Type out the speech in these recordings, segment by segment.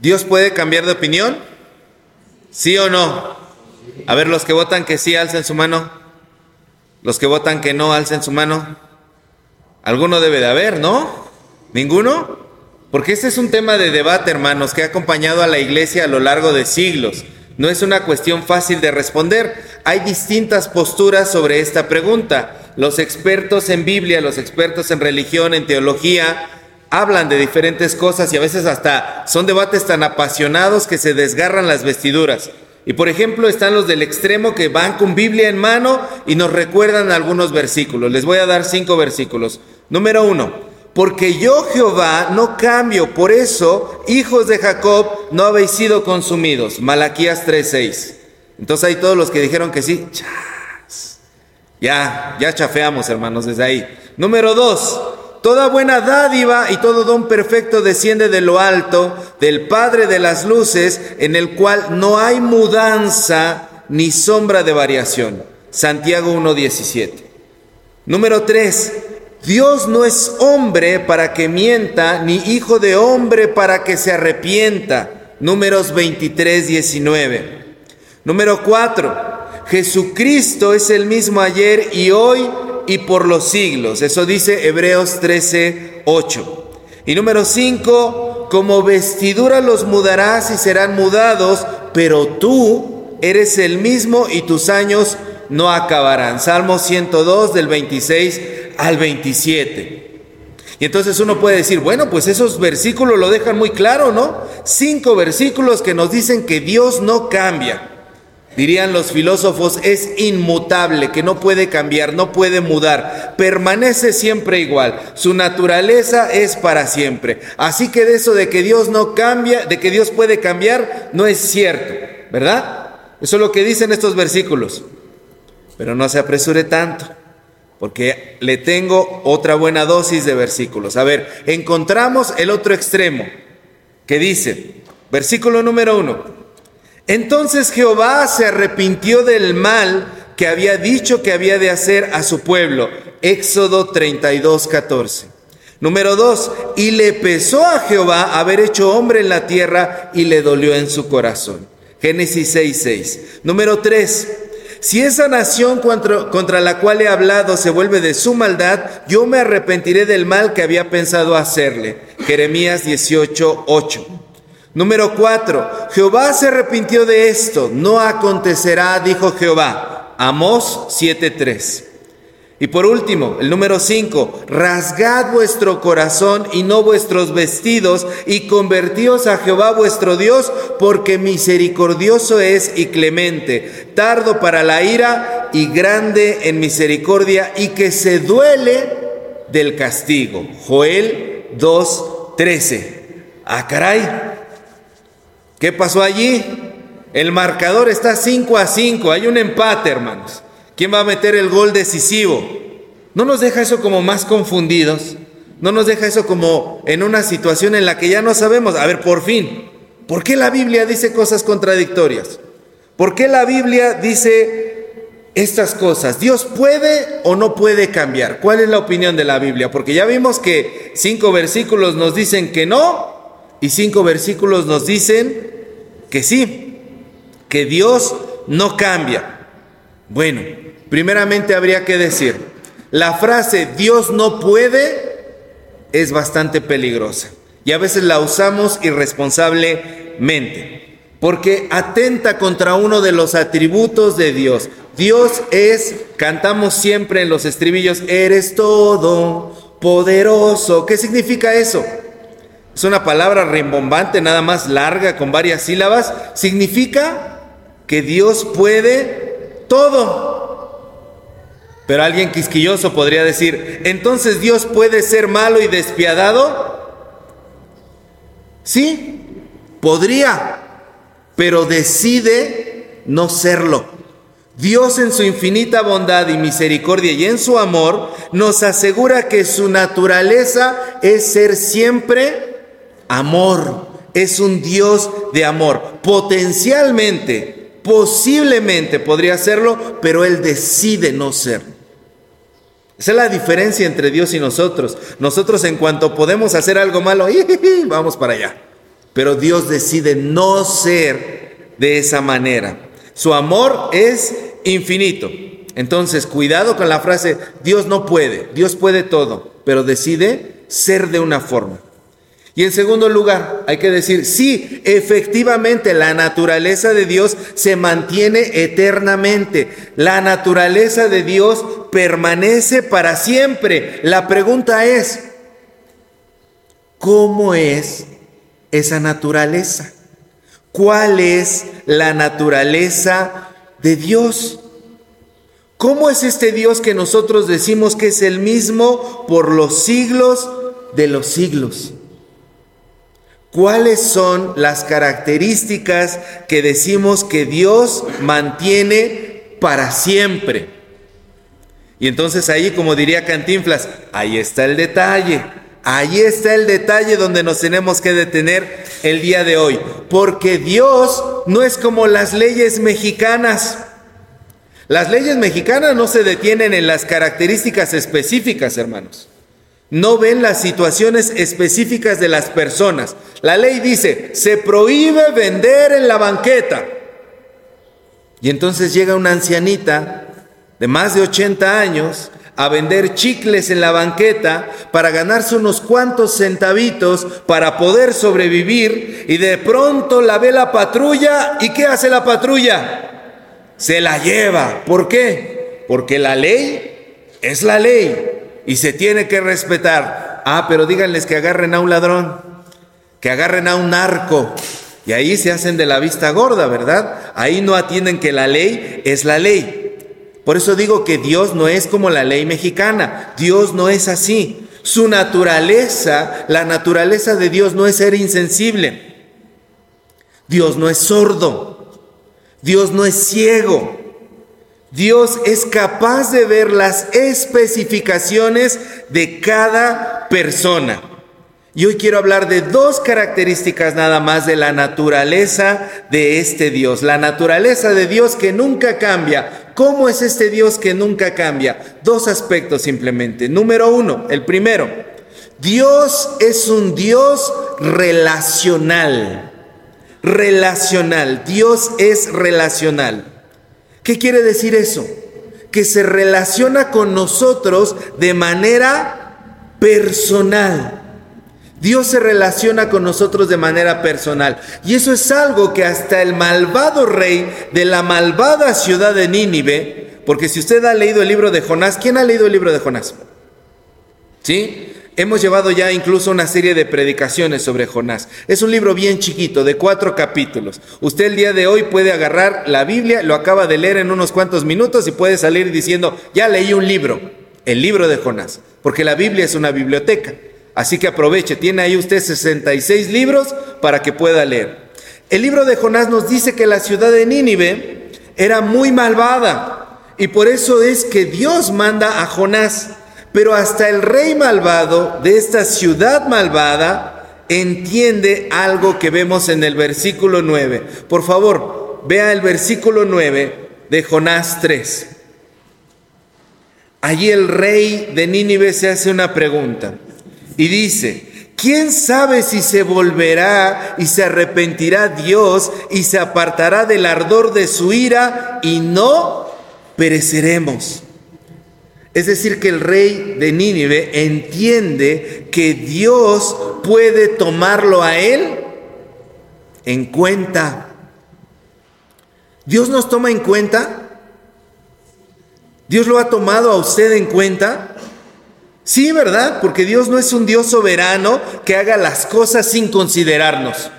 ¿Dios puede cambiar de opinión? ¿Sí o no? A ver, los que votan que sí, alcen su mano. Los que votan que no, alcen su mano. Alguno debe de haber, ¿no? ¿Ninguno? Porque este es un tema de debate, hermanos, que ha acompañado a la iglesia a lo largo de siglos. No es una cuestión fácil de responder. Hay distintas posturas sobre esta pregunta. Los expertos en Biblia, los expertos en religión, en teología, hablan de diferentes cosas y a veces hasta son debates tan apasionados que se desgarran las vestiduras. Y por ejemplo están los del extremo que van con Biblia en mano y nos recuerdan algunos versículos. Les voy a dar cinco versículos. Número uno, porque yo Jehová no cambio, por eso, hijos de Jacob, no habéis sido consumidos. Malaquías 3:6. Entonces hay todos los que dijeron que sí. Ya, ya chafeamos, hermanos, desde ahí. Número dos, Toda buena dádiva y todo don perfecto desciende de lo alto, del Padre de las luces, en el cual no hay mudanza ni sombra de variación. Santiago 1.17. Número 3. Dios no es hombre para que mienta, ni hijo de hombre para que se arrepienta. Números 23, 19. Número 4. Jesucristo es el mismo ayer y hoy y por los siglos. Eso dice Hebreos 13, 8. Y número 5, como vestidura los mudarás y serán mudados, pero tú eres el mismo y tus años no acabarán. Salmo 102 del 26 al 27. Y entonces uno puede decir, bueno, pues esos versículos lo dejan muy claro, ¿no? Cinco versículos que nos dicen que Dios no cambia dirían los filósofos, es inmutable, que no puede cambiar, no puede mudar, permanece siempre igual, su naturaleza es para siempre. Así que de eso de que Dios no cambia, de que Dios puede cambiar, no es cierto, ¿verdad? Eso es lo que dicen estos versículos. Pero no se apresure tanto, porque le tengo otra buena dosis de versículos. A ver, encontramos el otro extremo, que dice, versículo número uno, entonces Jehová se arrepintió del mal que había dicho que había de hacer a su pueblo. Éxodo 32, 14. Número 2. Y le pesó a Jehová haber hecho hombre en la tierra y le dolió en su corazón. Génesis 6, 6. Número 3. Si esa nación contra, contra, la cual he hablado se vuelve de su maldad, yo me arrepentiré del mal que había pensado hacerle. Jeremías 18, 8. Número 4. Jehová se arrepintió de esto. No acontecerá, dijo Jehová. Amós 7.3. Y por último, el número 5. Rasgad vuestro corazón y no vuestros vestidos y convertíos a Jehová vuestro Dios, porque misericordioso es y clemente, tardo para la ira y grande en misericordia y que se duele del castigo. Joel 2.13. Ah, caray. ¿Qué pasó allí? El marcador está 5 a 5, hay un empate, hermanos. ¿Quién va a meter el gol decisivo? ¿No nos deja eso como más confundidos? ¿No nos deja eso como en una situación en la que ya no sabemos? A ver, por fin, ¿por qué la Biblia dice cosas contradictorias? ¿Por qué la Biblia dice estas cosas? ¿Dios puede o no puede cambiar? ¿Cuál es la opinión de la Biblia? Porque ya vimos que cinco versículos nos dicen que no y cinco versículos nos dicen que sí, que Dios no cambia. Bueno, primeramente habría que decir, la frase Dios no puede es bastante peligrosa y a veces la usamos irresponsablemente porque atenta contra uno de los atributos de Dios. Dios es, cantamos siempre en los estribillos, eres todo poderoso. ¿Qué significa eso? Es una palabra rimbombante, nada más larga, con varias sílabas, significa que Dios puede todo. Pero alguien quisquilloso podría decir, entonces Dios puede ser malo y despiadado. Sí, podría, pero decide no serlo. Dios en su infinita bondad y misericordia y en su amor nos asegura que su naturaleza es ser siempre amor, es un Dios de amor. Potencialmente, posiblemente podría serlo, pero Él decide no ser. Esa es la diferencia entre Dios y nosotros. Nosotros en cuanto podemos hacer algo malo, vamos para allá. Pero Dios decide no ser de esa manera. Su amor es infinito. Entonces, cuidado con la frase, Dios no puede, Dios puede todo, pero decide ser de una forma. Y en segundo lugar, hay que decir, sí, efectivamente la naturaleza de Dios se mantiene eternamente. La naturaleza de Dios permanece para siempre. La pregunta es, ¿cómo es esa naturaleza? ¿Cuál es la naturaleza de Dios? ¿Cómo es este Dios que nosotros decimos que es el mismo por los siglos de los siglos? ¿Cuáles son las características que decimos que Dios mantiene para siempre? Y entonces ahí, como diría Cantinflas, ahí está el detalle. Ahí está el detalle donde nos tenemos que detener el día de hoy. Porque Dios no es como las leyes mexicanas. Las leyes mexicanas no se detienen en las características específicas, hermanos no ven las situaciones específicas de las personas. La ley dice, se prohíbe vender en la banqueta. Y entonces llega una ancianita de más de 80 años a vender chicles en la banqueta para ganarse unos cuantos centavitos para poder sobrevivir y de pronto la ve la patrulla y ¿qué hace la patrulla? Se la lleva. ¿Por qué? Porque la ley es la ley y se tiene que respetar. Ah, pero díganles que agarren a un ladrón, que agarren a un narco. Y ahí se hacen de la vista gorda, ¿verdad? Ahí no atienden que la ley es la ley. Por eso digo que Dios no es como la ley mexicana. Dios no es así. Su naturaleza, la naturaleza de Dios no es ser insensible. Dios no es sordo. Dios no es ciego. Dios es capaz de ver las especificaciones de cada persona. Y hoy quiero hablar de dos características nada más de la naturaleza de este Dios. La naturaleza de Dios que nunca cambia. ¿Cómo es este Dios que nunca cambia? Dos aspectos simplemente. Número uno, el primero. Dios es un Dios relacional. Relacional. Dios es relacional. ¿Qué quiere decir eso? Que se relaciona con nosotros de manera personal. Dios se relaciona con nosotros de manera personal. Y eso es algo que hasta el malvado rey de la malvada ciudad de Nínive, porque si usted ha leído el libro de Jonás, ¿quién ha leído el libro de Jonás? ¿Sí? Hemos llevado ya incluso una serie de predicaciones sobre Jonás. Es un libro bien chiquito, de cuatro capítulos. Usted el día de hoy puede agarrar la Biblia, lo acaba de leer en unos cuantos minutos y puede salir diciendo, ya leí un libro, el libro de Jonás, porque la Biblia es una biblioteca. Así que aproveche, tiene ahí usted 66 libros para que pueda leer. El libro de Jonás nos dice que la ciudad de Nínive era muy malvada y por eso es que Dios manda a Jonás pero hasta el rey malvado de esta ciudad malvada entiende algo que vemos en el versículo 9. Por favor, vea el versículo 9 de Jonás 3. Allí el rey de Nínive se hace una pregunta y dice, ¿quién sabe si se volverá y se arrepentirá Dios y se apartará del ardor de su ira y no pereceremos? Es decir, que el rey de Nínive entiende que Dios puede tomarlo a él en cuenta. ¿Dios nos toma en cuenta? ¿Dios lo ha tomado a usted en cuenta? Sí, ¿verdad? Porque Dios no es un Dios soberano que haga las cosas sin considerarnos.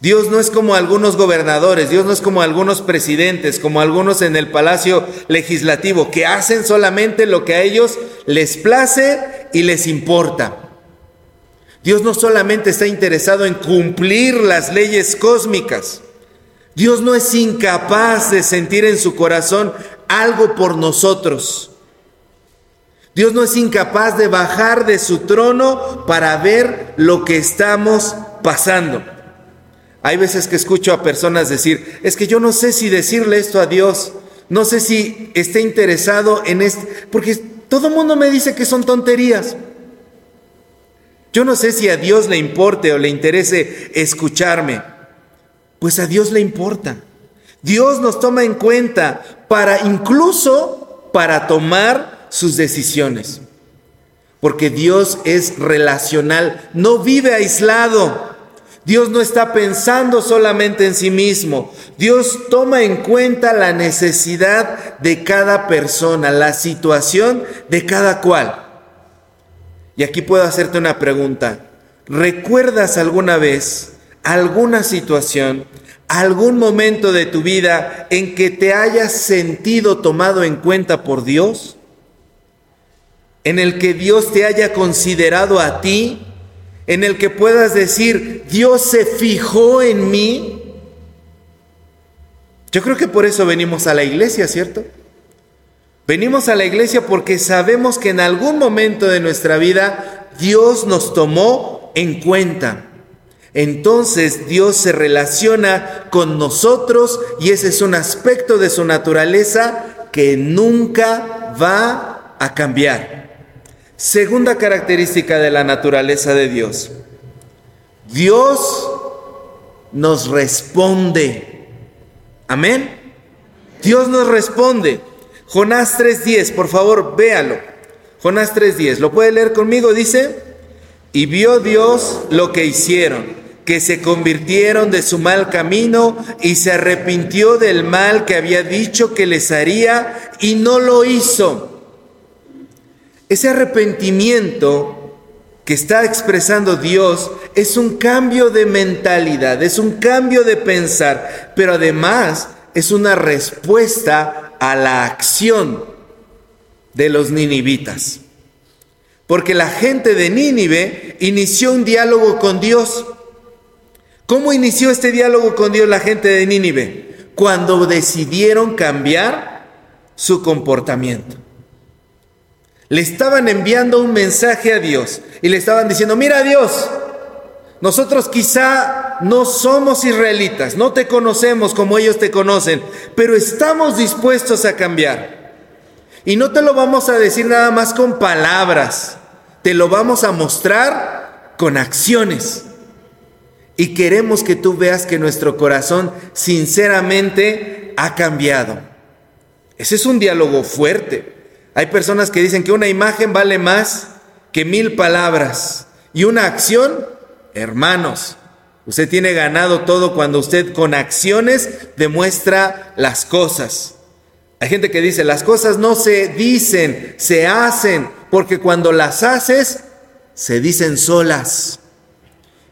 Dios no es como algunos gobernadores, Dios no es como algunos presidentes, como algunos en el palacio legislativo, que hacen solamente lo que a ellos les place y les importa. Dios no solamente está interesado en cumplir las leyes cósmicas, Dios no es incapaz de sentir en su corazón algo por nosotros. Dios no es incapaz de bajar de su trono para ver lo que estamos pasando. Hay veces que escucho a personas decir, es que yo no sé si decirle esto a Dios, no sé si esté interesado en esto, porque todo el mundo me dice que son tonterías. Yo no sé si a Dios le importe o le interese escucharme. Pues a Dios le importa. Dios nos toma en cuenta para incluso para tomar sus decisiones. Porque Dios es relacional, no vive aislado. Dios no está pensando solamente en sí mismo. Dios toma en cuenta la necesidad de cada persona, la situación de cada cual. Y aquí puedo hacerte una pregunta. ¿Recuerdas alguna vez alguna situación, algún momento de tu vida en que te hayas sentido tomado en cuenta por Dios? ¿En el que Dios te haya considerado a ti? ¿En el que puedas decir, Dios se fijó en mí? Yo creo que por eso venimos a la iglesia, ¿cierto? Venimos a la iglesia porque sabemos que en algún momento de nuestra vida Dios nos tomó en cuenta. Entonces Dios se relaciona con nosotros y ese es un aspecto de su naturaleza que nunca va a cambiar. Segunda característica de la naturaleza de Dios. Dios nos responde. Amén. Dios nos responde. Jonás 3.10, por favor, véalo. Jonás 3.10, ¿lo puede leer conmigo? Dice, y vio Dios lo que hicieron, que se convirtieron de su mal camino y se arrepintió del mal que había dicho que les haría y no lo hizo. Ese arrepentimiento que está expresando Dios es un cambio de mentalidad, es un cambio de pensar, pero además es una respuesta a la acción de los ninivitas. Porque la gente de Nínive inició un diálogo con Dios. ¿Cómo inició este diálogo con Dios la gente de Nínive? Cuando decidieron cambiar su comportamiento. Le estaban enviando un mensaje a Dios y le estaban diciendo, mira Dios, nosotros quizá no somos israelitas, no te conocemos como ellos te conocen, pero estamos dispuestos a cambiar. Y no te lo vamos a decir nada más con palabras, te lo vamos a mostrar con acciones. Y queremos que tú veas que nuestro corazón sinceramente ha cambiado. Ese es un diálogo fuerte. Hay personas que dicen que una imagen vale más que mil palabras y una acción Hermanos, usted tiene ganado todo cuando usted con acciones demuestra las cosas. Hay gente que dice, las cosas no se dicen, se hacen, porque cuando las haces, se dicen solas.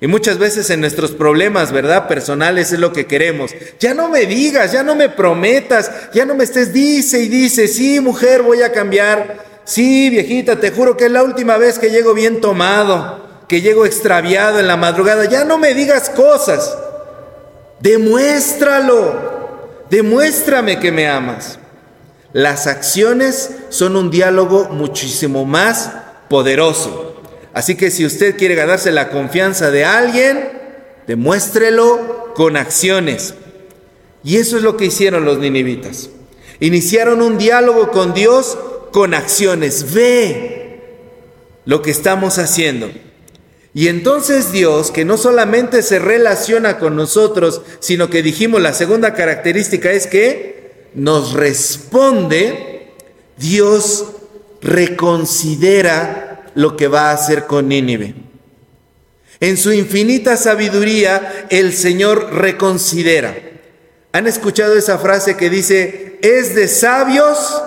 Y muchas veces en nuestros problemas, ¿verdad? Personales es lo que queremos. Ya no me digas, ya no me prometas, ya no me estés, dice y dice, sí, mujer, voy a cambiar. Sí, viejita, te juro que es la última vez que llego bien tomado que llego extraviado en la madrugada, ya no me digas cosas. Demuéstralo. Demuéstrame que me amas. Las acciones son un diálogo muchísimo más poderoso. Así que si usted quiere ganarse la confianza de alguien, demuéstrelo con acciones. Y eso es lo que hicieron los ninivitas. Iniciaron un diálogo con Dios con acciones. Ve lo que estamos haciendo. Y entonces Dios, que no solamente se relaciona con nosotros, sino que dijimos la segunda característica es que nos responde, Dios reconsidera lo que va a hacer con Nínive. En su infinita sabiduría, el Señor reconsidera. ¿Han escuchado esa frase que dice, es de sabios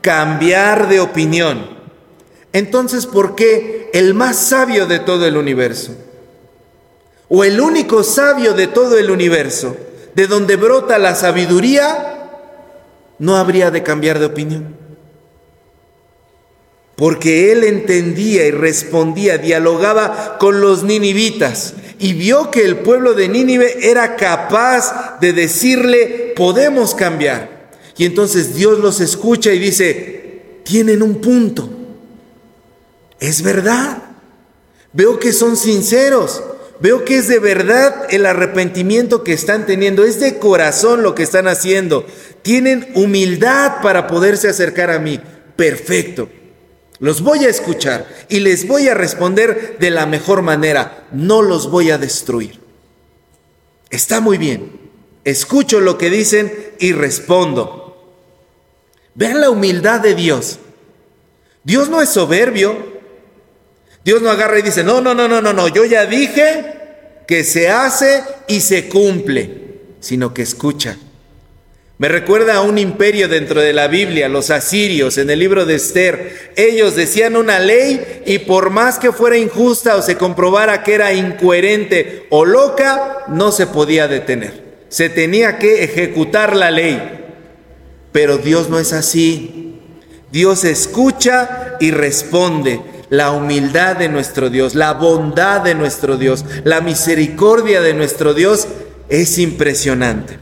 cambiar de opinión? Entonces, ¿por qué el más sabio de todo el universo? O el único sabio de todo el universo, de donde brota la sabiduría, no habría de cambiar de opinión. Porque él entendía y respondía, dialogaba con los ninivitas y vio que el pueblo de Nínive era capaz de decirle, podemos cambiar. Y entonces Dios los escucha y dice, tienen un punto es verdad. Veo que son sinceros. Veo que es de verdad el arrepentimiento que están teniendo. Es de corazón lo que están haciendo. Tienen humildad para poderse acercar a mí. Perfecto. Los voy a escuchar y les voy a responder de la mejor manera. No los voy a destruir. Está muy bien. Escucho lo que dicen y respondo. Vean la humildad de Dios. Dios no es soberbio. Dios no agarra y dice, no, no, no, no, no, no, yo ya dije que se hace y se cumple, sino que escucha. Me recuerda a un imperio dentro de la Biblia, los asirios, en el libro de Esther. Ellos decían una ley y por más que fuera injusta o se comprobara que era incoherente o loca, no se podía detener. Se tenía que ejecutar la ley. Pero Dios no es así. Dios escucha y responde. La humildad de nuestro Dios, la bondad de nuestro Dios, la misericordia de nuestro Dios es impresionante.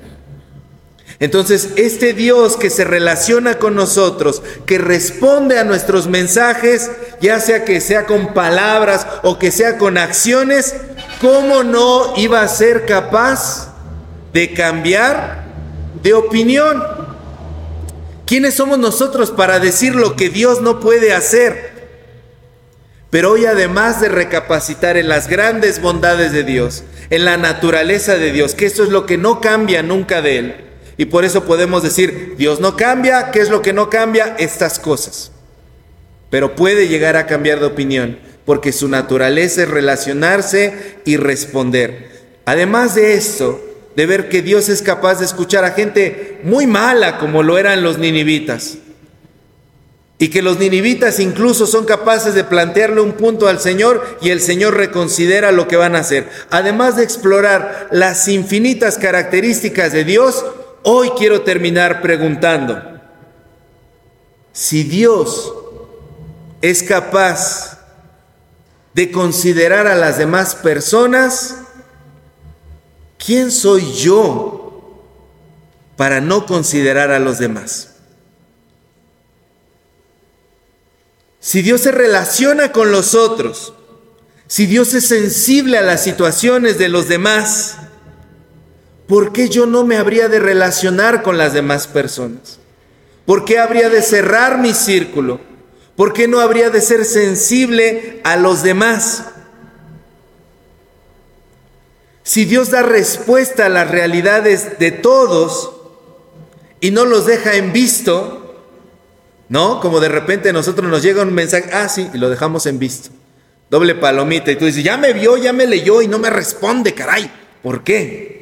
Entonces, este Dios que se relaciona con nosotros, que responde a nuestros mensajes, ya sea que sea con palabras o que sea con acciones, ¿cómo no iba a ser capaz de cambiar de opinión? ¿Quiénes somos nosotros para decir lo que Dios no puede hacer? Pero hoy además de recapacitar en las grandes bondades de Dios, en la naturaleza de Dios, que eso es lo que no cambia nunca de Él, y por eso podemos decir, Dios no cambia, ¿qué es lo que no cambia? Estas cosas. Pero puede llegar a cambiar de opinión, porque su naturaleza es relacionarse y responder. Además de esto, de ver que Dios es capaz de escuchar a gente muy mala como lo eran los ninivitas. Y que los ninivitas incluso son capaces de plantearle un punto al Señor y el Señor reconsidera lo que van a hacer. Además de explorar las infinitas características de Dios, Hoy quiero terminar preguntando, si Dios es capaz de considerar a las demás personas, ¿quién soy yo para no considerar a los demás? Si Dios se relaciona con los otros, si Dios es sensible a las situaciones de los demás, ¿por qué yo no me habría de relacionar con las demás personas? ¿Por qué habría de cerrar mi círculo? ¿Por qué no habría de ser sensible a los demás? Si Dios da respuesta a las realidades de todos y no los deja en visto, ¿no? Como de repente a nosotros nos llega un mensaje, ah, sí, y lo dejamos en visto. Doble palomita, y tú dices, ya me vio, ya me leyó y no me responde, caray. ¿Por qué?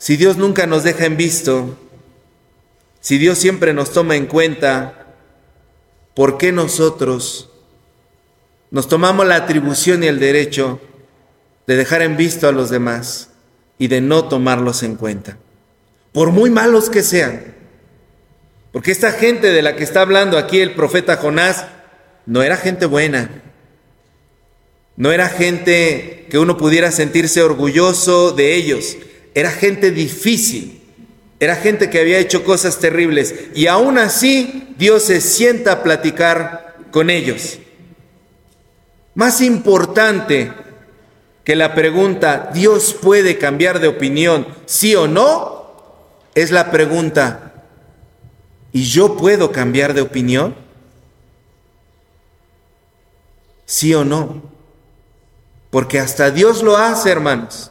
Si Dios nunca nos deja en visto, si Dios siempre nos toma en cuenta, ¿por qué nosotros nos tomamos la atribución y el derecho de dejar en visto a los demás y de no tomarlos en cuenta? Por muy malos que sean. Porque esta gente de la que está hablando aquí el profeta Jonás no era gente buena. No era gente que uno pudiera sentirse orgulloso de ellos. Era gente difícil, era gente que había hecho cosas terribles y aún así Dios se sienta a platicar con ellos. Más importante que la pregunta, ¿Dios puede cambiar de opinión, sí o no? Es la pregunta, ¿y yo puedo cambiar de opinión? ¿Sí o no? Porque hasta Dios lo hace, hermanos.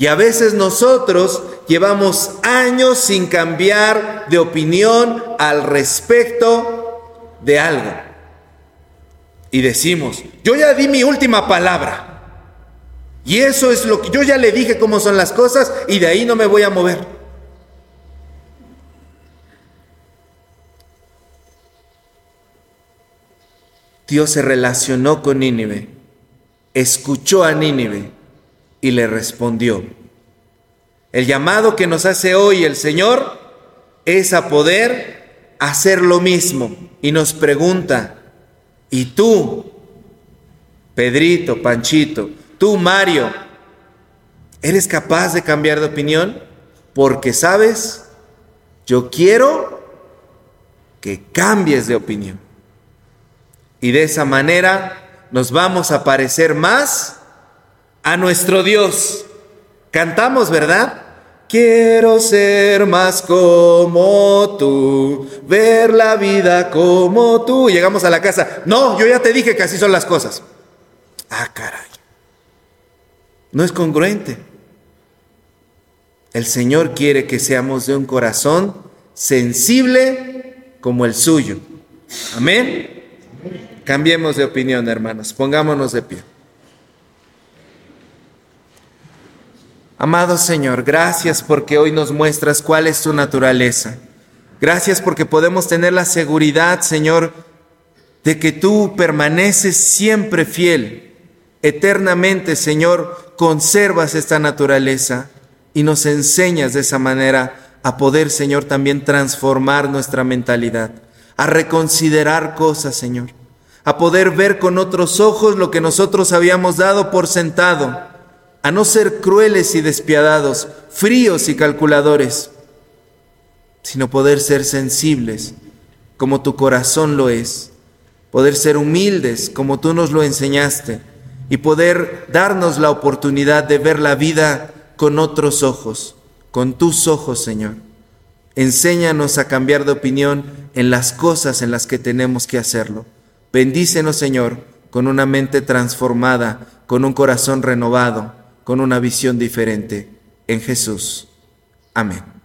Y a veces nosotros llevamos años sin cambiar de opinión al respecto de algo. Y decimos, yo ya di mi última palabra. Y eso es lo que yo ya le dije cómo son las cosas y de ahí no me voy a mover. Dios se relacionó con Nínive, escuchó a Nínive y le respondió. El llamado que nos hace hoy el Señor es a poder hacer lo mismo y nos pregunta, ¿y tú, Pedrito, Panchito, tú, Mario, eres capaz de cambiar de opinión? Porque sabes, yo quiero que cambies de opinión. Y de esa manera nos vamos a parecer más a nuestro Dios. Cantamos, ¿verdad? Quiero ser más como tú, ver la vida como tú. Llegamos a la casa. No, yo ya te dije que así son las cosas. Ah, caray. No es congruente. El Señor quiere que seamos de un corazón sensible como el suyo. Amén. Cambiemos de opinión, hermanos. Pongámonos de pie. Amado Señor, gracias porque hoy nos muestras cuál es tu naturaleza. Gracias porque podemos tener la seguridad, Señor, de que tú permaneces siempre fiel. Eternamente, Señor, conservas esta naturaleza y nos enseñas de esa manera a poder, Señor, también transformar nuestra mentalidad, a reconsiderar cosas, Señor, a poder ver con otros ojos lo que nosotros habíamos dado por sentado a no ser crueles y despiadados, fríos y calculadores, sino poder ser sensibles como tu corazón lo es, poder ser humildes como tú nos lo enseñaste y poder darnos la oportunidad de ver la vida con otros ojos, con tus ojos, Señor. Enséñanos a cambiar de opinión en las cosas en las que tenemos que hacerlo. Bendícenos, Señor, con una mente transformada, con un corazón renovado con una visión diferente en Jesús. Amén.